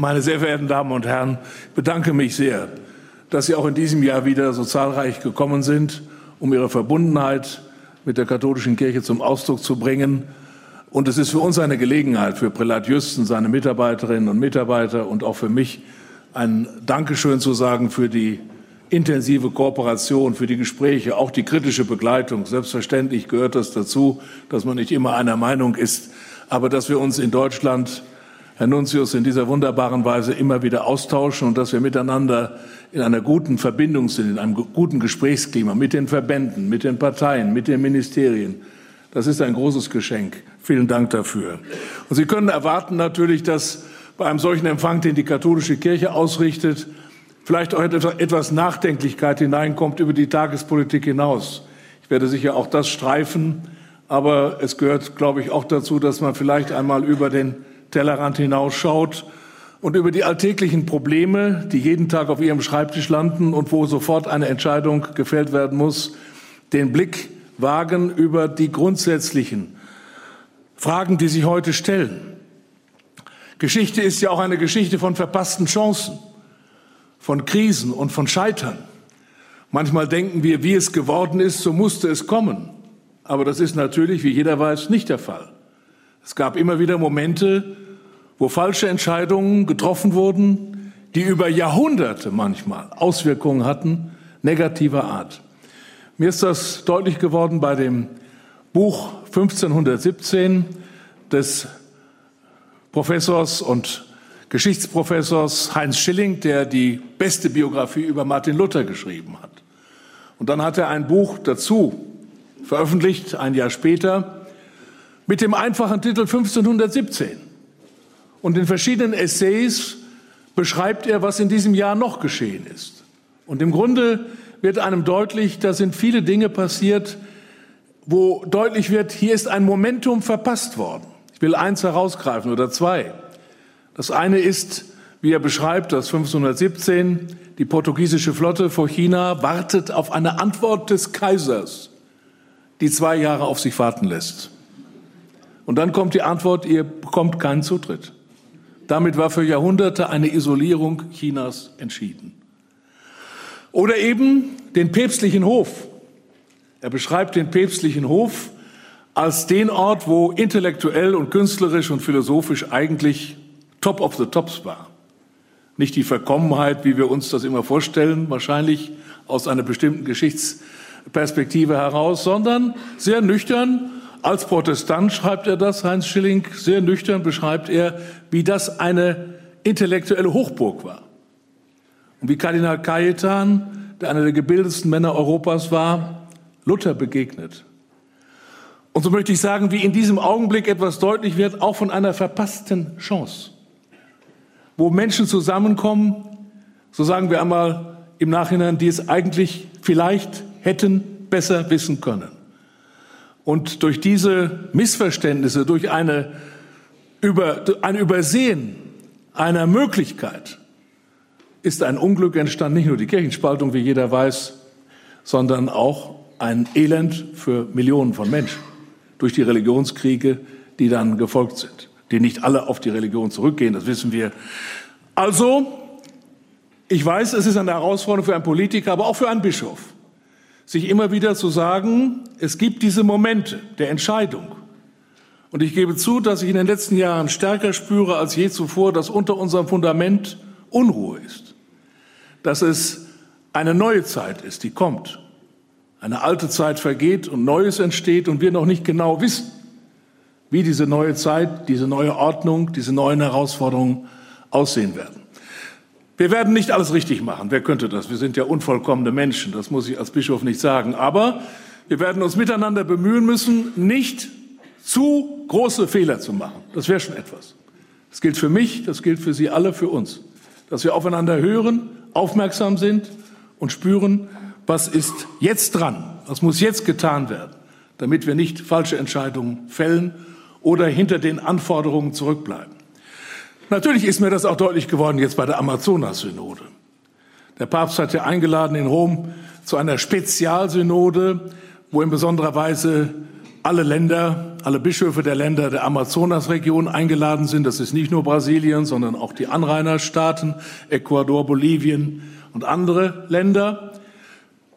meine sehr verehrten Damen und Herren, bedanke mich sehr, dass Sie auch in diesem Jahr wieder so zahlreich gekommen sind, um Ihre Verbundenheit mit der katholischen Kirche zum Ausdruck zu bringen. Und es ist für uns eine Gelegenheit, für Prälat Jüsten, seine Mitarbeiterinnen und Mitarbeiter und auch für mich ein Dankeschön zu sagen für die intensive Kooperation, für die Gespräche, auch die kritische Begleitung. Selbstverständlich gehört das dazu, dass man nicht immer einer Meinung ist, aber dass wir uns in Deutschland, Herr Nunzius, in dieser wunderbaren Weise immer wieder austauschen und dass wir miteinander in einer guten Verbindung sind, in einem guten Gesprächsklima mit den Verbänden, mit den Parteien, mit den Ministerien. Das ist ein großes Geschenk. Vielen Dank dafür. Und Sie können erwarten natürlich, dass bei einem solchen Empfang, den die katholische Kirche ausrichtet, vielleicht auch etwas Nachdenklichkeit hineinkommt über die Tagespolitik hinaus. Ich werde sicher auch das streifen, aber es gehört, glaube ich, auch dazu, dass man vielleicht einmal über den Tellerrand hinausschaut und über die alltäglichen Probleme, die jeden Tag auf Ihrem Schreibtisch landen und wo sofort eine Entscheidung gefällt werden muss, den Blick wagen über die grundsätzlichen Fragen, die sich heute stellen. Geschichte ist ja auch eine Geschichte von verpassten Chancen von Krisen und von Scheitern. Manchmal denken wir, wie es geworden ist, so musste es kommen. Aber das ist natürlich, wie jeder weiß, nicht der Fall. Es gab immer wieder Momente, wo falsche Entscheidungen getroffen wurden, die über Jahrhunderte manchmal Auswirkungen hatten, negativer Art. Mir ist das deutlich geworden bei dem Buch 1517 des Professors und Geschichtsprofessors Heinz Schilling, der die beste Biografie über Martin Luther geschrieben hat. Und dann hat er ein Buch dazu veröffentlicht, ein Jahr später, mit dem einfachen Titel 1517. Und in verschiedenen Essays beschreibt er, was in diesem Jahr noch geschehen ist. Und im Grunde wird einem deutlich, da sind viele Dinge passiert, wo deutlich wird, hier ist ein Momentum verpasst worden. Ich will eins herausgreifen oder zwei. Das eine ist, wie er beschreibt, dass 1517 die portugiesische Flotte vor China wartet auf eine Antwort des Kaisers, die zwei Jahre auf sich warten lässt. Und dann kommt die Antwort, ihr bekommt keinen Zutritt. Damit war für Jahrhunderte eine Isolierung Chinas entschieden. Oder eben den päpstlichen Hof. Er beschreibt den päpstlichen Hof als den Ort, wo intellektuell und künstlerisch und philosophisch eigentlich Top of the Tops war. Nicht die Verkommenheit, wie wir uns das immer vorstellen, wahrscheinlich aus einer bestimmten Geschichtsperspektive heraus, sondern sehr nüchtern. Als Protestant schreibt er das, Heinz Schilling, sehr nüchtern beschreibt er, wie das eine intellektuelle Hochburg war. Und wie Kardinal Cajetan, der einer der gebildetsten Männer Europas war, Luther begegnet. Und so möchte ich sagen, wie in diesem Augenblick etwas deutlich wird, auch von einer verpassten Chance wo Menschen zusammenkommen, so sagen wir einmal im Nachhinein, die es eigentlich vielleicht hätten besser wissen können. Und durch diese Missverständnisse, durch eine über, ein Übersehen einer Möglichkeit ist ein Unglück entstanden, nicht nur die Kirchenspaltung, wie jeder weiß, sondern auch ein Elend für Millionen von Menschen durch die Religionskriege, die dann gefolgt sind die nicht alle auf die Religion zurückgehen, das wissen wir. Also, ich weiß, es ist eine Herausforderung für einen Politiker, aber auch für einen Bischof, sich immer wieder zu sagen, es gibt diese Momente der Entscheidung. Und ich gebe zu, dass ich in den letzten Jahren stärker spüre als je zuvor, dass unter unserem Fundament Unruhe ist. Dass es eine neue Zeit ist, die kommt. Eine alte Zeit vergeht und Neues entsteht und wir noch nicht genau wissen, wie diese neue Zeit, diese neue Ordnung, diese neuen Herausforderungen aussehen werden. Wir werden nicht alles richtig machen. Wer könnte das? Wir sind ja unvollkommene Menschen. Das muss ich als Bischof nicht sagen. Aber wir werden uns miteinander bemühen müssen, nicht zu große Fehler zu machen. Das wäre schon etwas. Das gilt für mich, das gilt für Sie alle, für uns. Dass wir aufeinander hören, aufmerksam sind und spüren, was ist jetzt dran, was muss jetzt getan werden, damit wir nicht falsche Entscheidungen fällen oder hinter den Anforderungen zurückbleiben. Natürlich ist mir das auch deutlich geworden jetzt bei der Amazonas-Synode. Der Papst hat ja eingeladen in Rom zu einer Spezialsynode, wo in besonderer Weise alle Länder, alle Bischöfe der Länder der Amazonasregion eingeladen sind. Das ist nicht nur Brasilien, sondern auch die Anrainerstaaten, Ecuador, Bolivien und andere Länder.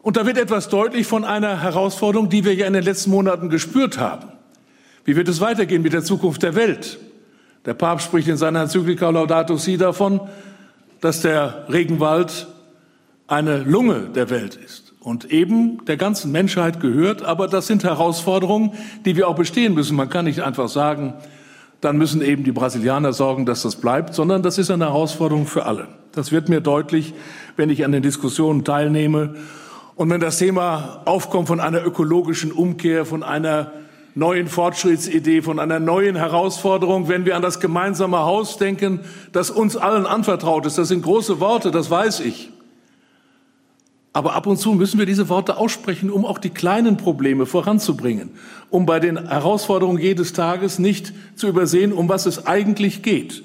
Und da wird etwas deutlich von einer Herausforderung, die wir ja in den letzten Monaten gespürt haben. Wie wird es weitergehen mit der Zukunft der Welt? Der Papst spricht in seiner Enzyklika Laudato Si davon, dass der Regenwald eine Lunge der Welt ist und eben der ganzen Menschheit gehört. Aber das sind Herausforderungen, die wir auch bestehen müssen. Man kann nicht einfach sagen, dann müssen eben die Brasilianer sorgen, dass das bleibt, sondern das ist eine Herausforderung für alle. Das wird mir deutlich, wenn ich an den Diskussionen teilnehme und wenn das Thema aufkommt von einer ökologischen Umkehr, von einer neuen Fortschrittsidee, von einer neuen Herausforderung, wenn wir an das gemeinsame Haus denken, das uns allen anvertraut ist. Das sind große Worte, das weiß ich. Aber ab und zu müssen wir diese Worte aussprechen, um auch die kleinen Probleme voranzubringen, um bei den Herausforderungen jedes Tages nicht zu übersehen, um was es eigentlich geht.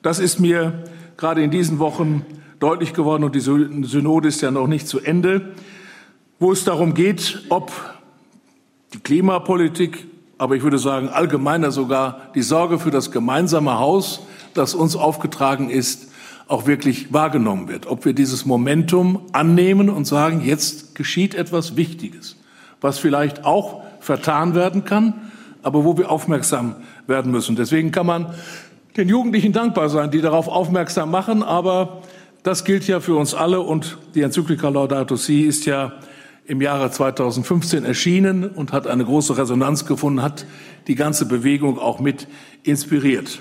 Das ist mir gerade in diesen Wochen deutlich geworden und die Synode ist ja noch nicht zu Ende, wo es darum geht, ob die Klimapolitik, aber ich würde sagen allgemeiner sogar die Sorge für das gemeinsame Haus, das uns aufgetragen ist, auch wirklich wahrgenommen wird. Ob wir dieses Momentum annehmen und sagen, jetzt geschieht etwas Wichtiges, was vielleicht auch vertan werden kann, aber wo wir aufmerksam werden müssen. Deswegen kann man den Jugendlichen dankbar sein, die darauf aufmerksam machen, aber das gilt ja für uns alle und die Enzyklika Laudato Si ist ja im Jahre 2015 erschienen und hat eine große Resonanz gefunden, hat die ganze Bewegung auch mit inspiriert.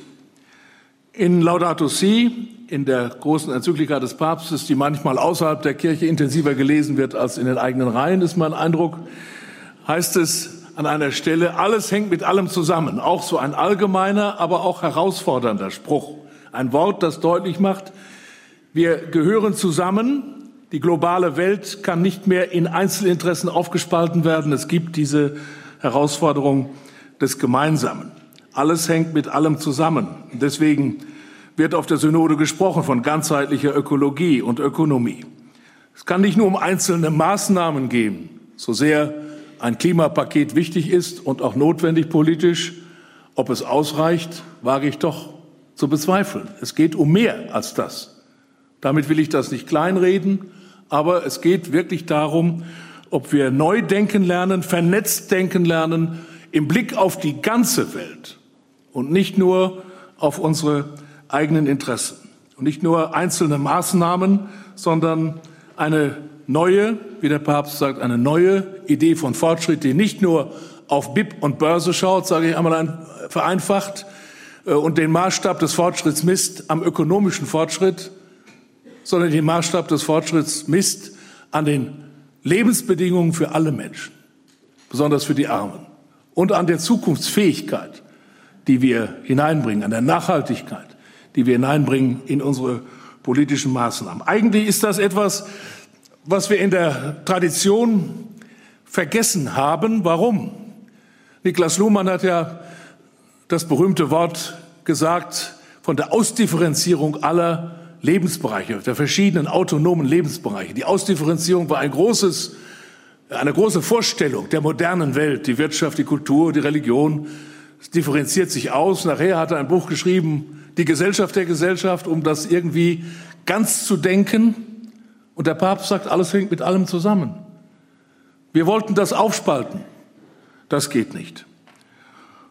In Laudato Si, in der großen Enzyklika des Papstes, die manchmal außerhalb der Kirche intensiver gelesen wird als in den eigenen Reihen, ist mein Eindruck, heißt es an einer Stelle, alles hängt mit allem zusammen. Auch so ein allgemeiner, aber auch herausfordernder Spruch. Ein Wort, das deutlich macht, wir gehören zusammen, die globale Welt kann nicht mehr in Einzelinteressen aufgespalten werden. Es gibt diese Herausforderung des Gemeinsamen. Alles hängt mit allem zusammen. Deswegen wird auf der Synode gesprochen von ganzheitlicher Ökologie und Ökonomie. Es kann nicht nur um einzelne Maßnahmen gehen, so sehr ein Klimapaket wichtig ist und auch notwendig politisch. Ob es ausreicht, wage ich doch zu bezweifeln. Es geht um mehr als das. Damit will ich das nicht kleinreden, aber es geht wirklich darum, ob wir neu denken lernen, vernetzt denken lernen, im Blick auf die ganze Welt und nicht nur auf unsere eigenen Interessen. Und nicht nur einzelne Maßnahmen, sondern eine neue, wie der Papst sagt, eine neue Idee von Fortschritt, die nicht nur auf BIP und Börse schaut, sage ich einmal vereinfacht, äh, und den Maßstab des Fortschritts misst am ökonomischen Fortschritt, sondern den Maßstab des Fortschritts misst an den Lebensbedingungen für alle Menschen, besonders für die Armen, und an der Zukunftsfähigkeit, die wir hineinbringen, an der Nachhaltigkeit, die wir hineinbringen in unsere politischen Maßnahmen. Eigentlich ist das etwas, was wir in der Tradition vergessen haben. Warum? Niklas Luhmann hat ja das berühmte Wort gesagt von der Ausdifferenzierung aller Lebensbereiche, der verschiedenen autonomen Lebensbereiche. Die Ausdifferenzierung war ein großes, eine große Vorstellung der modernen Welt. Die Wirtschaft, die Kultur, die Religion. Es differenziert sich aus. Nachher hat er ein Buch geschrieben, Die Gesellschaft der Gesellschaft, um das irgendwie ganz zu denken. Und der Papst sagt, alles hängt mit allem zusammen. Wir wollten das aufspalten. Das geht nicht.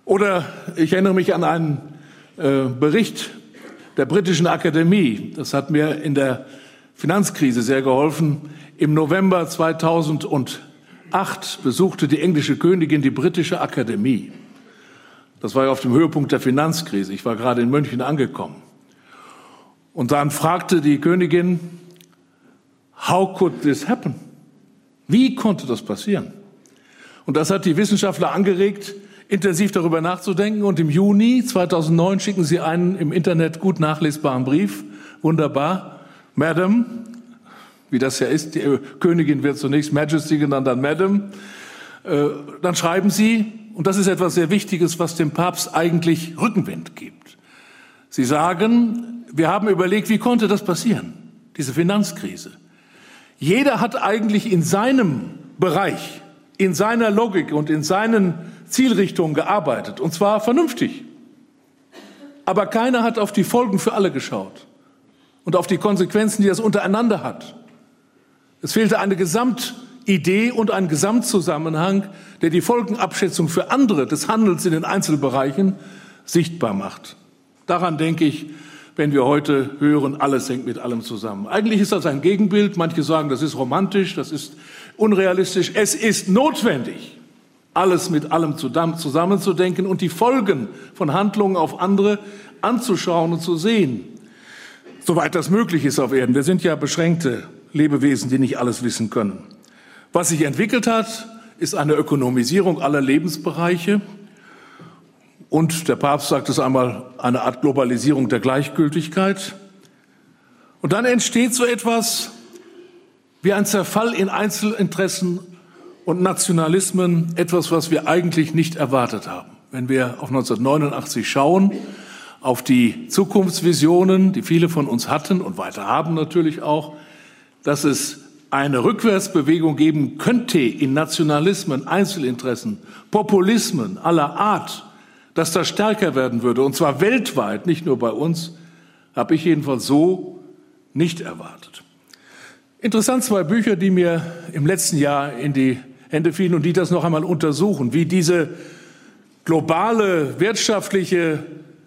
Oder ich erinnere mich an einen äh, Bericht der britischen Akademie. Das hat mir in der Finanzkrise sehr geholfen. Im November 2008 besuchte die englische Königin die britische Akademie. Das war ja auf dem Höhepunkt der Finanzkrise. Ich war gerade in München angekommen. Und dann fragte die Königin, how could this happen? Wie konnte das passieren? Und das hat die Wissenschaftler angeregt, intensiv darüber nachzudenken. Und im Juni 2009 schicken Sie einen im Internet gut nachlesbaren Brief. Wunderbar. Madam, wie das ja ist, die Königin wird zunächst Majesty genannt, dann Madam. Äh, dann schreiben Sie, und das ist etwas sehr Wichtiges, was dem Papst eigentlich Rückenwind gibt. Sie sagen, wir haben überlegt, wie konnte das passieren, diese Finanzkrise. Jeder hat eigentlich in seinem Bereich, in seiner Logik und in seinen Zielrichtungen gearbeitet, und zwar vernünftig. Aber keiner hat auf die Folgen für alle geschaut und auf die Konsequenzen, die das untereinander hat. Es fehlte eine Gesamtidee und ein Gesamtzusammenhang, der die Folgenabschätzung für andere des Handels in den Einzelbereichen sichtbar macht. Daran denke ich, wenn wir heute hören, alles hängt mit allem zusammen. Eigentlich ist das ein Gegenbild. Manche sagen, das ist romantisch, das ist unrealistisch. Es ist notwendig, alles mit allem zusammenzudenken und die Folgen von Handlungen auf andere anzuschauen und zu sehen, soweit das möglich ist auf Erden. Wir sind ja beschränkte Lebewesen, die nicht alles wissen können. Was sich entwickelt hat, ist eine Ökonomisierung aller Lebensbereiche. Und der Papst sagt es einmal, eine Art Globalisierung der Gleichgültigkeit. Und dann entsteht so etwas wie ein Zerfall in Einzelinteressen und Nationalismen, etwas, was wir eigentlich nicht erwartet haben. Wenn wir auf 1989 schauen, auf die Zukunftsvisionen, die viele von uns hatten und weiter haben natürlich auch, dass es eine Rückwärtsbewegung geben könnte in Nationalismen, Einzelinteressen, Populismen aller Art, dass das stärker werden würde, und zwar weltweit, nicht nur bei uns, habe ich jedenfalls so nicht erwartet. Interessant zwei Bücher, die mir im letzten Jahr in die Hände fielen und die das noch einmal untersuchen, wie diese globale wirtschaftliche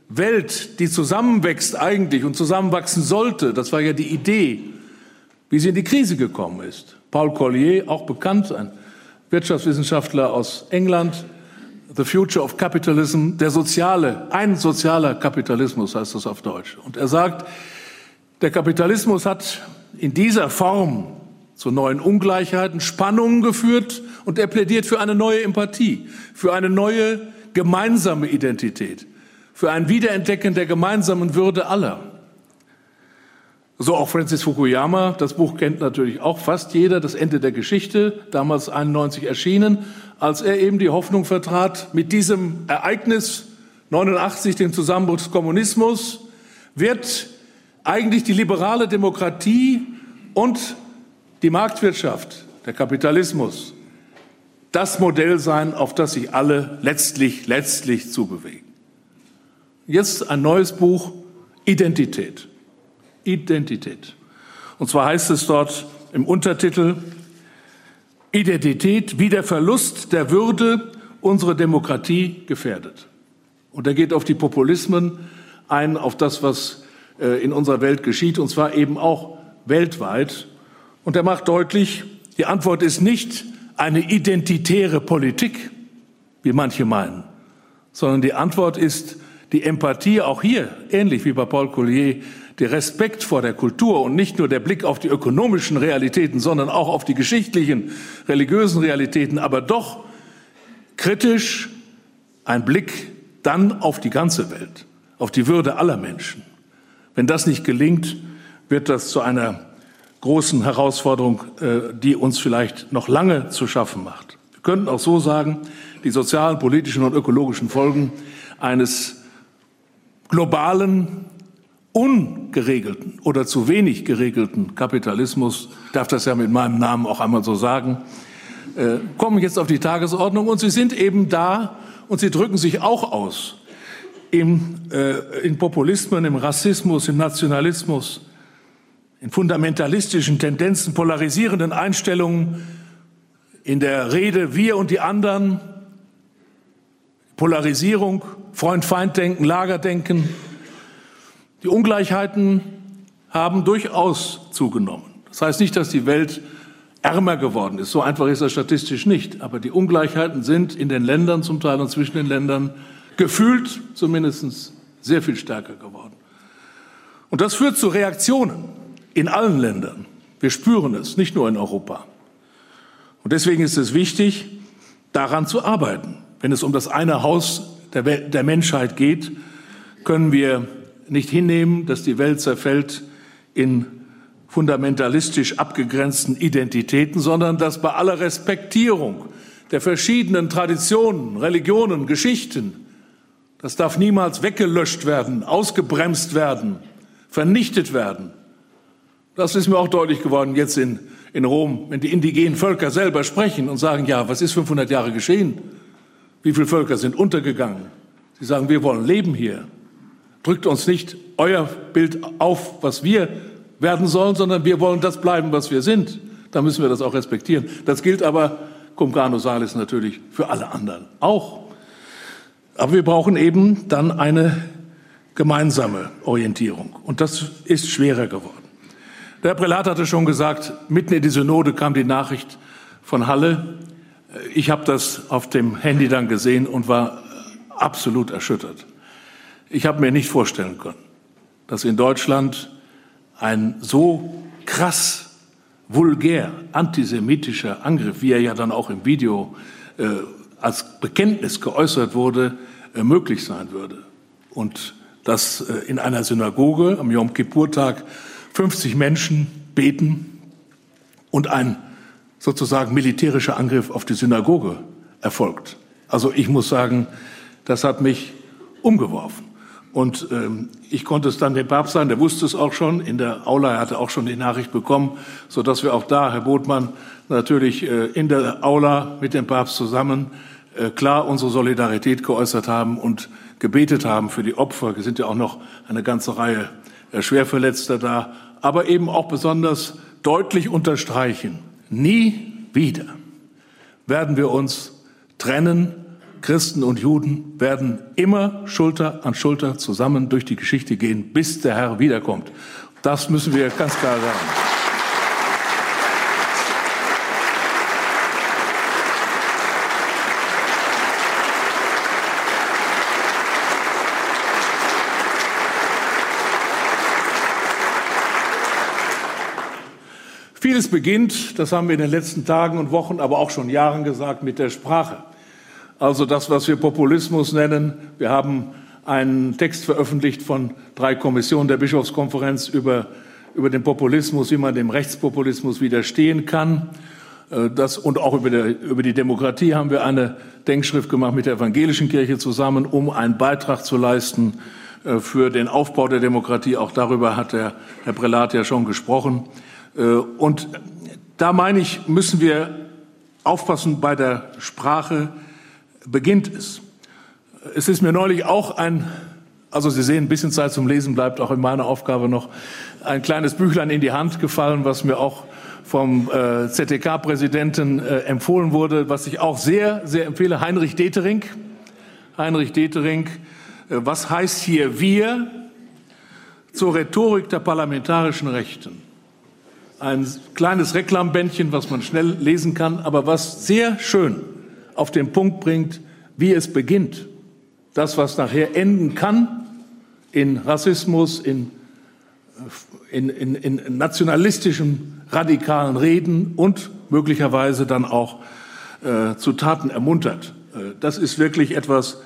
Welt, die zusammenwächst eigentlich und zusammenwachsen sollte, das war ja die Idee, wie sie in die Krise gekommen ist. Paul Collier, auch bekannt, ein Wirtschaftswissenschaftler aus England, The Future of Capitalism, der soziale, ein sozialer Kapitalismus heißt das auf Deutsch. Und er sagt, der Kapitalismus hat in dieser Form zu neuen Ungleichheiten, Spannungen geführt und er plädiert für eine neue Empathie, für eine neue gemeinsame Identität, für ein Wiederentdecken der gemeinsamen Würde aller. So auch Francis Fukuyama, das Buch kennt natürlich auch fast jeder, das Ende der Geschichte, damals 91 erschienen, als er eben die Hoffnung vertrat, mit diesem Ereignis 89, dem Zusammenbruch des Kommunismus, wird eigentlich die liberale Demokratie und die Marktwirtschaft, der Kapitalismus, das Modell sein, auf das sich alle letztlich, letztlich zubewegen. Jetzt ein neues Buch, Identität. Identität. Und zwar heißt es dort im Untertitel Identität wie der Verlust der Würde unsere Demokratie gefährdet. Und er geht auf die Populismen ein, auf das, was äh, in unserer Welt geschieht, und zwar eben auch weltweit. Und er macht deutlich, die Antwort ist nicht eine identitäre Politik, wie manche meinen, sondern die Antwort ist die Empathie, auch hier, ähnlich wie bei Paul Collier, der Respekt vor der Kultur und nicht nur der Blick auf die ökonomischen Realitäten, sondern auch auf die geschichtlichen, religiösen Realitäten, aber doch kritisch ein Blick dann auf die ganze Welt, auf die Würde aller Menschen. Wenn das nicht gelingt, wird das zu einer großen Herausforderung, äh, die uns vielleicht noch lange zu schaffen macht. Wir könnten auch so sagen, die sozialen, politischen und ökologischen Folgen eines globalen ungeregelten oder zu wenig geregelten Kapitalismus, darf das ja mit meinem Namen auch einmal so sagen, äh, kommen jetzt auf die Tagesordnung und sie sind eben da und sie drücken sich auch aus im, äh, in Populismen, im Rassismus, im Nationalismus, in fundamentalistischen Tendenzen, polarisierenden Einstellungen, in der Rede wir und die anderen, Polarisierung, Freund-Feind-Denken, Lagerdenken, die Ungleichheiten haben durchaus zugenommen. Das heißt nicht, dass die Welt ärmer geworden ist. So einfach ist das statistisch nicht. Aber die Ungleichheiten sind in den Ländern zum Teil und zwischen den Ländern gefühlt zumindest sehr viel stärker geworden. Und das führt zu Reaktionen in allen Ländern. Wir spüren es, nicht nur in Europa. Und deswegen ist es wichtig, daran zu arbeiten. Wenn es um das eine Haus der, der Menschheit geht, können wir nicht hinnehmen, dass die Welt zerfällt in fundamentalistisch abgegrenzten Identitäten, sondern dass bei aller Respektierung der verschiedenen Traditionen, Religionen, Geschichten, das darf niemals weggelöscht werden, ausgebremst werden, vernichtet werden. Das ist mir auch deutlich geworden jetzt in, in Rom, wenn die indigenen Völker selber sprechen und sagen, ja, was ist 500 Jahre geschehen? Wie viele Völker sind untergegangen? Sie sagen, wir wollen leben hier. Drückt uns nicht euer Bild auf, was wir werden sollen, sondern wir wollen das bleiben, was wir sind. Da müssen wir das auch respektieren. Das gilt aber, cum grano salis, natürlich für alle anderen auch. Aber wir brauchen eben dann eine gemeinsame Orientierung. Und das ist schwerer geworden. Der Prälat hatte schon gesagt, mitten in die Synode kam die Nachricht von Halle. Ich habe das auf dem Handy dann gesehen und war absolut erschüttert. Ich habe mir nicht vorstellen können, dass in Deutschland ein so krass vulgär antisemitischer Angriff, wie er ja dann auch im Video äh, als Bekenntnis geäußert wurde, äh, möglich sein würde. Und dass äh, in einer Synagoge am Yom Kippur-Tag 50 Menschen beten und ein sozusagen militärischer Angriff auf die Synagoge erfolgt. Also ich muss sagen, das hat mich umgeworfen. Und ähm, ich konnte es dann dem Papst sagen, der wusste es auch schon. In der Aula er hatte auch schon die Nachricht bekommen, so dass wir auch da, Herr Botmann, natürlich äh, in der Aula mit dem Papst zusammen äh, klar unsere Solidarität geäußert haben und gebetet haben für die Opfer. Es sind ja auch noch eine ganze Reihe äh, Schwerverletzter da, aber eben auch besonders deutlich unterstreichen, nie wieder werden wir uns trennen Christen und Juden werden immer Schulter an Schulter zusammen durch die Geschichte gehen, bis der Herr wiederkommt. Das müssen wir ganz klar sagen. Vieles beginnt, das haben wir in den letzten Tagen und Wochen, aber auch schon Jahren gesagt, mit der Sprache also das, was wir Populismus nennen. Wir haben einen Text veröffentlicht von drei Kommissionen der Bischofskonferenz über, über den Populismus, wie man dem Rechtspopulismus widerstehen kann. Äh, das, und auch über, der, über die Demokratie haben wir eine Denkschrift gemacht mit der evangelischen Kirche zusammen, um einen Beitrag zu leisten äh, für den Aufbau der Demokratie. Auch darüber hat der Herr Prälat ja schon gesprochen. Äh, und da meine ich, müssen wir aufpassen bei der Sprache, beginnt es. Es ist mir neulich auch ein, also Sie sehen, ein bisschen Zeit zum Lesen bleibt auch in meiner Aufgabe noch, ein kleines Büchlein in die Hand gefallen, was mir auch vom äh, ZDK-Präsidenten äh, empfohlen wurde, was ich auch sehr, sehr empfehle, Heinrich Detering. Heinrich Detering, äh, was heißt hier wir zur Rhetorik der parlamentarischen Rechten? Ein kleines Reklambändchen, was man schnell lesen kann, aber was sehr schön auf den Punkt bringt, wie es beginnt. Das, was nachher enden kann in Rassismus, in, in, in, in nationalistischen, radikalen Reden und möglicherweise dann auch äh, zu Taten ermuntert. Äh, das ist wirklich etwas,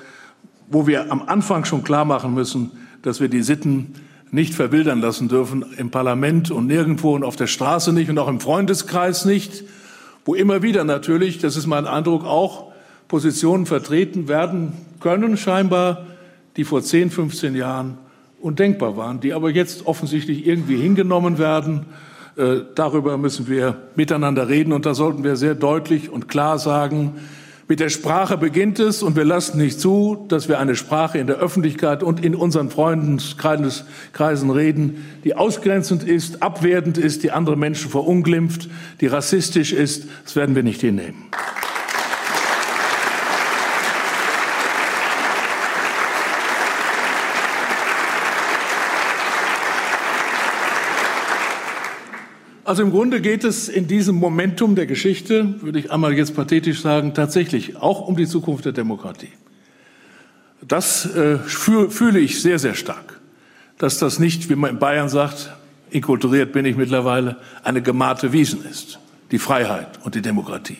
wo wir am Anfang schon klar machen müssen, dass wir die Sitten nicht verwildern lassen dürfen im Parlament und nirgendwo und auf der Straße nicht und auch im Freundeskreis nicht, wo immer wieder natürlich, das ist mein Eindruck auch, Positionen vertreten werden können, scheinbar, die vor 10, 15 Jahren undenkbar waren, die aber jetzt offensichtlich irgendwie hingenommen werden. Äh, darüber müssen wir miteinander reden und da sollten wir sehr deutlich und klar sagen, mit der Sprache beginnt es und wir lassen nicht zu, dass wir eine Sprache in der Öffentlichkeit und in unseren Freundeskreisen reden, die ausgrenzend ist, abwertend ist, die andere Menschen verunglimpft, die rassistisch ist. Das werden wir nicht hinnehmen. Also im Grunde geht es in diesem Momentum der Geschichte, würde ich einmal jetzt pathetisch sagen, tatsächlich auch um die Zukunft der Demokratie. Das äh, fühle ich sehr, sehr stark, dass das nicht, wie man in Bayern sagt, inkulturiert bin ich mittlerweile, eine gemahnte Wiesen ist, die Freiheit und die Demokratie,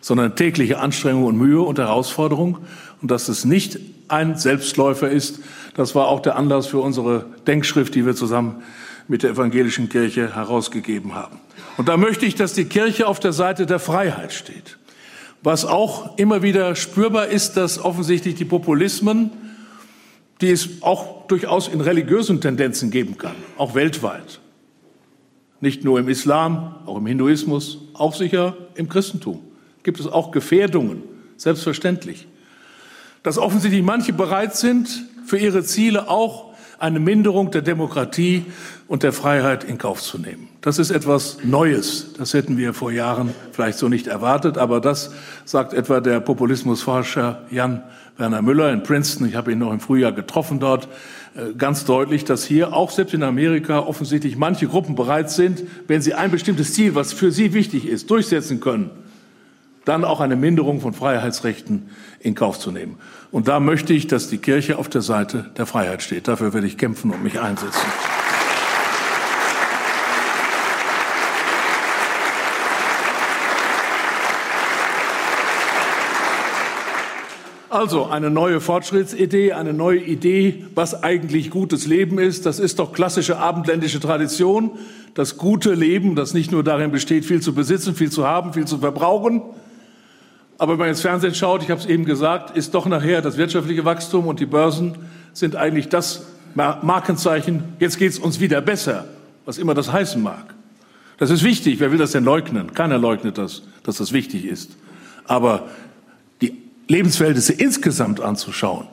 sondern tägliche Anstrengung und Mühe und Herausforderung und dass es nicht ein Selbstläufer ist. Das war auch der Anlass für unsere Denkschrift, die wir zusammen mit der evangelischen Kirche herausgegeben haben. Und da möchte ich, dass die Kirche auf der Seite der Freiheit steht. Was auch immer wieder spürbar ist, dass offensichtlich die Populismen, die es auch durchaus in religiösen Tendenzen geben kann, auch weltweit, nicht nur im Islam, auch im Hinduismus, auch sicher im Christentum, gibt es auch Gefährdungen, selbstverständlich. dass offensichtlich manche bereit sind, für ihre Ziele auch eine Minderung der Demokratie und der Freiheit in Kauf zu nehmen. Das ist etwas Neues. Das hätten wir vor Jahren vielleicht so nicht erwartet. Aber das sagt etwa der Populismusforscher Jan Werner Müller in Princeton. Ich habe ihn noch im Frühjahr getroffen dort. Äh, ganz deutlich, dass hier auch selbst in Amerika offensichtlich manche Gruppen bereit sind, wenn sie ein bestimmtes Ziel, was für sie wichtig ist, durchsetzen können, dann auch eine Minderung von Freiheitsrechten in Kauf zu nehmen. Und da möchte ich, dass die Kirche auf der Seite der Freiheit steht. Dafür werde ich kämpfen und mich einsetzen. Also eine neue Fortschrittsidee, eine neue Idee, was eigentlich gutes Leben ist. Das ist doch klassische abendländische Tradition. Das gute Leben, das nicht nur darin besteht, viel zu besitzen, viel zu haben, viel zu verbrauchen, aber wenn man ins Fernsehen schaut, ich habe es eben gesagt, ist doch nachher das wirtschaftliche Wachstum und die Börsen sind eigentlich das Markenzeichen, jetzt geht es uns wieder besser, was immer das heißen mag. Das ist wichtig. Wer will das denn leugnen? Keiner leugnet das, dass das wichtig ist. Aber die Lebensverhältnisse insgesamt anzuschauen,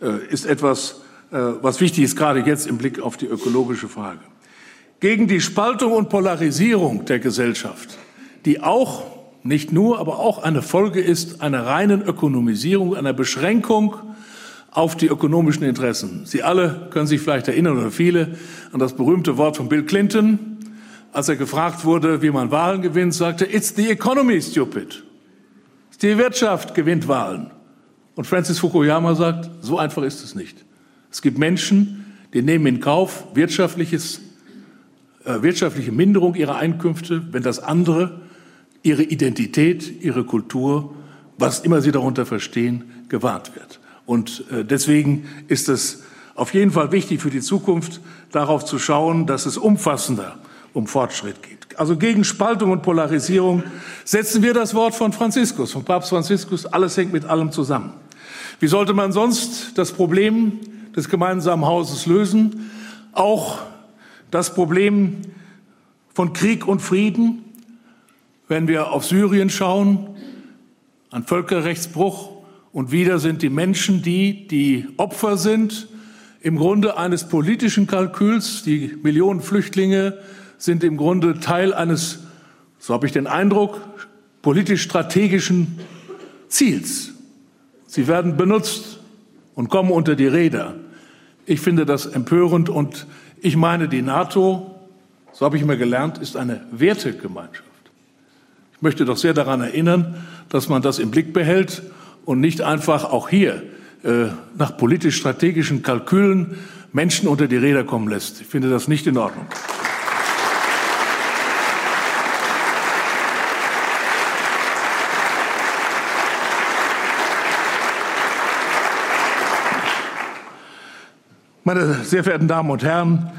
äh, ist etwas, äh, was wichtig ist, gerade jetzt im Blick auf die ökologische Frage. Gegen die Spaltung und Polarisierung der Gesellschaft, die auch nicht nur, aber auch eine Folge ist einer reinen Ökonomisierung, einer Beschränkung auf die ökonomischen Interessen. Sie alle können sich vielleicht erinnern oder viele an das berühmte Wort von Bill Clinton, als er gefragt wurde, wie man Wahlen gewinnt, sagte, it's the economy, stupid. Die Wirtschaft gewinnt Wahlen. Und Francis Fukuyama sagt, so einfach ist es nicht. Es gibt Menschen, die nehmen in Kauf wirtschaftliches, äh, wirtschaftliche Minderung ihrer Einkünfte, wenn das andere ihre Identität, ihre Kultur, was immer sie darunter verstehen, gewahrt wird. Und äh, deswegen ist es auf jeden Fall wichtig für die Zukunft, darauf zu schauen, dass es umfassender um Fortschritt geht. Also gegen Spaltung und Polarisierung setzen wir das Wort von Franziskus, von Papst Franziskus. Alles hängt mit allem zusammen. Wie sollte man sonst das Problem des gemeinsamen Hauses lösen? Auch das Problem von Krieg und Frieden, wenn wir auf Syrien schauen, ein Völkerrechtsbruch und wieder sind die Menschen die, die Opfer sind, im Grunde eines politischen Kalküls. Die Millionen Flüchtlinge sind im Grunde Teil eines, so habe ich den Eindruck, politisch-strategischen Ziels. Sie werden benutzt und kommen unter die Räder. Ich finde das empörend und ich meine, die NATO, so habe ich immer gelernt, ist eine Wertegemeinschaft. Ich möchte doch sehr daran erinnern, dass man das im Blick behält und nicht einfach auch hier äh, nach politisch-strategischen Kalkülen Menschen unter die Räder kommen lässt. Ich finde das nicht in Ordnung. Meine sehr verehrten Damen und Herren,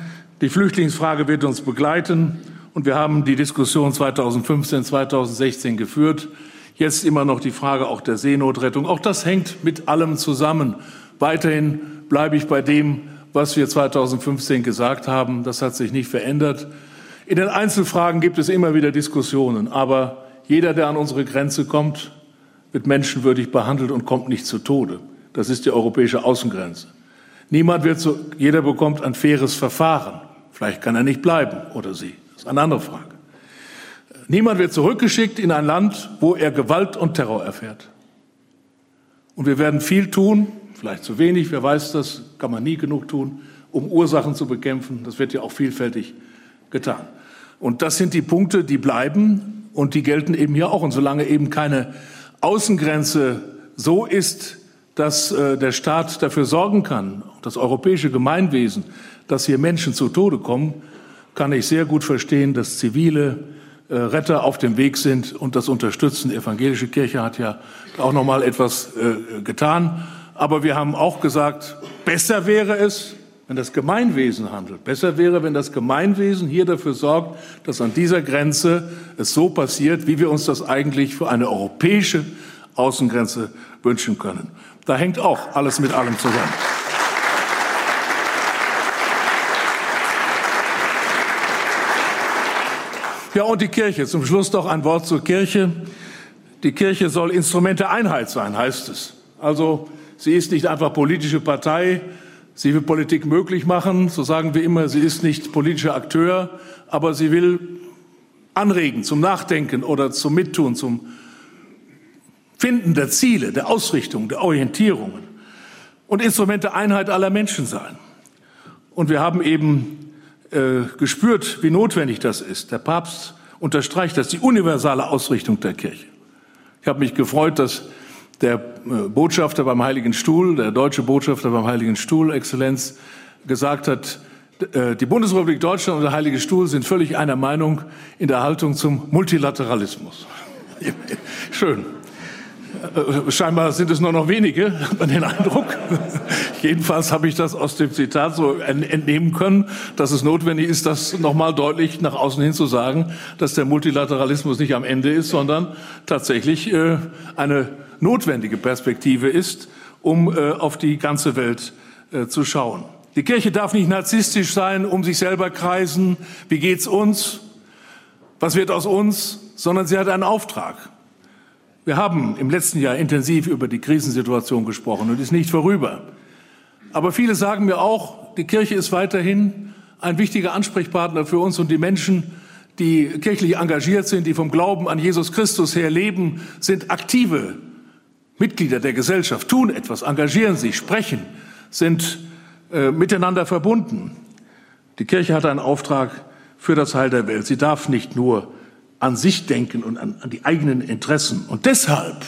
die Flüchtlingsfrage wird uns begleiten. Und wir haben die Diskussion 2015, 2016 geführt. Jetzt immer noch die Frage auch der Seenotrettung. Auch das hängt mit allem zusammen. Weiterhin bleibe ich bei dem, was wir 2015 gesagt haben. Das hat sich nicht verändert. In den Einzelfragen gibt es immer wieder Diskussionen. Aber jeder, der an unsere Grenze kommt, wird menschenwürdig behandelt und kommt nicht zu Tode. Das ist die europäische Außengrenze. Niemand wird so, jeder bekommt ein faires Verfahren. Vielleicht kann er nicht bleiben oder sie. Ist eine andere Frage. Niemand wird zurückgeschickt in ein Land, wo er Gewalt und Terror erfährt. Und wir werden viel tun, vielleicht zu wenig, wer weiß das, kann man nie genug tun, um Ursachen zu bekämpfen. Das wird ja auch vielfältig getan. Und das sind die Punkte, die bleiben und die gelten eben hier auch. Und solange eben keine Außengrenze so ist, dass äh, der Staat dafür sorgen kann, das europäische Gemeinwesen, dass hier Menschen zu Tode kommen, kann ich sehr gut verstehen, dass zivile äh, Retter auf dem Weg sind und das unterstützen. Die evangelische Kirche hat ja auch noch mal etwas äh, getan. Aber wir haben auch gesagt, besser wäre es, wenn das Gemeinwesen handelt. Besser wäre, wenn das Gemeinwesen hier dafür sorgt, dass an dieser Grenze es so passiert, wie wir uns das eigentlich für eine europäische Außengrenze wünschen können. Da hängt auch alles mit allem zusammen. Ja, und die Kirche. Zum Schluss doch ein Wort zur Kirche. Die Kirche soll Instrument der Einheit sein, heißt es. Also Sie ist nicht einfach politische Partei. Sie will Politik möglich machen. So sagen wir immer, sie ist nicht politischer Akteur, aber sie will anregen zum Nachdenken oder zum Mittun, zum Finden der Ziele, der Ausrichtung, der Orientierungen und Instrument der Einheit aller Menschen sein. Und wir haben eben äh, gespürt, wie notwendig das ist. Der Papst unterstreicht das, die universale Ausrichtung der Kirche. Ich habe mich gefreut, dass der äh, Botschafter beim Heiligen Stuhl, der deutsche Botschafter beim Heiligen Stuhl, Exzellenz, gesagt hat, äh, die Bundesrepublik Deutschland und der Heilige Stuhl sind völlig einer Meinung in der Haltung zum Multilateralismus. Schön. Äh, scheinbar sind es nur noch wenige, hat man den Eindruck. Jedenfalls habe ich das aus dem Zitat so entnehmen können, dass es notwendig ist, das nochmal deutlich nach außen hin zu sagen, dass der Multilateralismus nicht am Ende ist, sondern tatsächlich äh, eine notwendige Perspektive ist, um äh, auf die ganze Welt zu schauen. Die Kirche darf nicht narzisstisch sein, um sich selber kreisen. Wie geht's uns? Was wird aus uns? Sondern sie hat einen Auftrag. Wir haben im letzten Jahr intensiv über die Krisensituation gesprochen und ist nicht vorüber. Aber viele sagen mir auch, die Kirche ist weiterhin ein wichtiger Ansprechpartner für uns und die Menschen, die kirchlich engagiert sind, die vom Glauben an Jesus Christus her leben, sind aktive Mitglieder der Gesellschaft, tun etwas, engagieren sich, sprechen, sind äh, miteinander verbunden. Die Kirche hat einen Auftrag für das Heil der Welt. Sie darf nicht nur an sich denken und an, an die eigenen Interessen. Und deshalb,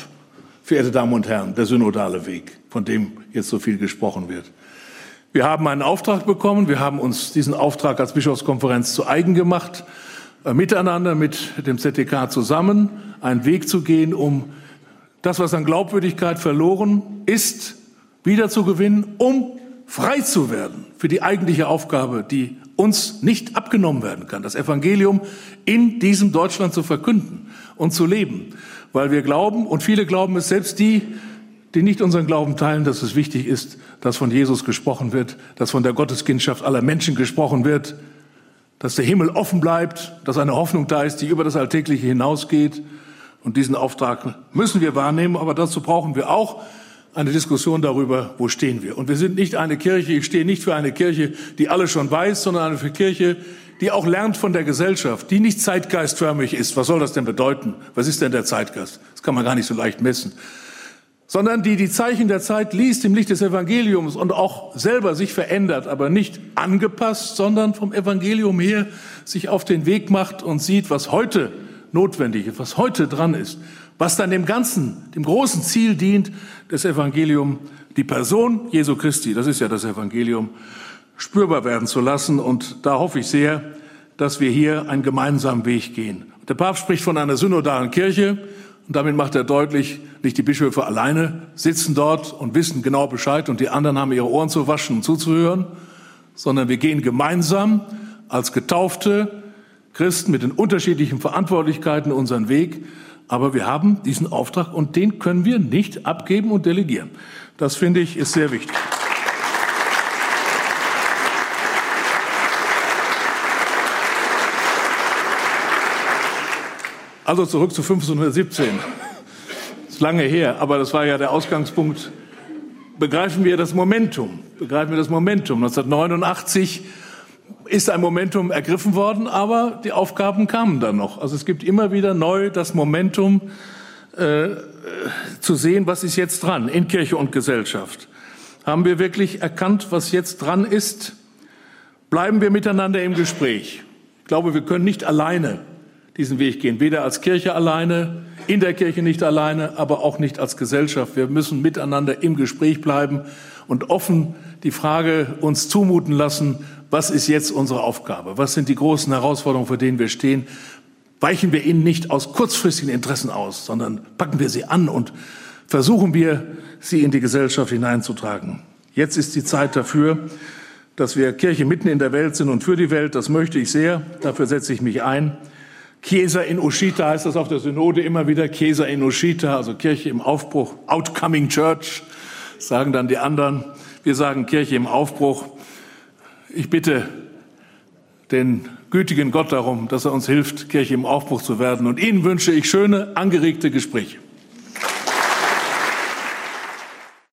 verehrte Damen und Herren, der synodale Weg, von dem jetzt so viel gesprochen wird. Wir haben einen Auftrag bekommen. Wir haben uns diesen Auftrag als Bischofskonferenz zu eigen gemacht, äh, miteinander mit dem ZDK zusammen einen Weg zu gehen, um das, was an Glaubwürdigkeit verloren ist, wiederzugewinnen, um frei zu werden für die eigentliche Aufgabe, die uns nicht abgenommen werden kann, das Evangelium in diesem Deutschland zu verkünden und zu leben. Weil wir glauben, und viele glauben es, selbst die, die nicht unseren Glauben teilen, dass es wichtig ist, dass von Jesus gesprochen wird, dass von der Gotteskindschaft aller Menschen gesprochen wird, dass der Himmel offen bleibt, dass eine Hoffnung da ist, die über das Alltägliche hinausgeht. Und diesen Auftrag müssen wir wahrnehmen, aber dazu brauchen wir auch eine Diskussion darüber, wo stehen wir. Und wir sind nicht eine Kirche, ich stehe nicht für eine Kirche, die alles schon weiß, sondern eine Kirche, die auch lernt von der Gesellschaft, die nicht zeitgeistförmig ist. Was soll das denn bedeuten? Was ist denn der Zeitgeist? Das kann man gar nicht so leicht messen. Sondern die die Zeichen der Zeit liest im Licht des Evangeliums und auch selber sich verändert, aber nicht angepasst, sondern vom Evangelium her sich auf den Weg macht und sieht, was heute notwendig ist, was heute dran ist was dann dem Ganzen, dem großen Ziel dient, das Evangelium, die Person Jesu Christi, das ist ja das Evangelium, spürbar werden zu lassen. Und da hoffe ich sehr, dass wir hier einen gemeinsamen Weg gehen. Der Papst spricht von einer synodalen Kirche und damit macht er deutlich, nicht die Bischöfe alleine sitzen dort und wissen genau Bescheid und die anderen haben ihre Ohren zu waschen und zuzuhören, sondern wir gehen gemeinsam als getaufte Christen mit den unterschiedlichen Verantwortlichkeiten unseren Weg aber wir haben diesen Auftrag und den können wir nicht abgeben und delegieren. Das finde ich ist sehr wichtig. Also zurück zu 1517. Das ist lange her, aber das war ja der Ausgangspunkt. Begreifen wir das Momentum. Begreifen wir das Momentum. 1989 ist ein Momentum ergriffen worden, aber die Aufgaben kamen dann noch. Also es gibt immer wieder neu das Momentum äh, zu sehen, was ist jetzt dran in Kirche und Gesellschaft. Haben wir wirklich erkannt, was jetzt dran ist? Bleiben wir miteinander im Gespräch. Ich glaube, wir können nicht alleine diesen Weg gehen, weder als Kirche alleine, in der Kirche nicht alleine, aber auch nicht als Gesellschaft. Wir müssen miteinander im Gespräch bleiben und offen die Frage uns zumuten lassen, was ist jetzt unsere Aufgabe? Was sind die großen Herausforderungen, vor denen wir stehen? Weichen wir ihnen nicht aus kurzfristigen Interessen aus, sondern packen wir sie an und versuchen wir, sie in die Gesellschaft hineinzutragen. Jetzt ist die Zeit dafür, dass wir Kirche mitten in der Welt sind und für die Welt. Das möchte ich sehr. Dafür setze ich mich ein. Chiesa in Ushita heißt das auf der Synode immer wieder. Chiesa in Ushita, also Kirche im Aufbruch. Outcoming Church, sagen dann die anderen. Wir sagen Kirche im Aufbruch. Ich bitte den gütigen Gott darum, dass er uns hilft, Kirche im Aufbruch zu werden. Und Ihnen wünsche ich schöne, angeregte Gespräche.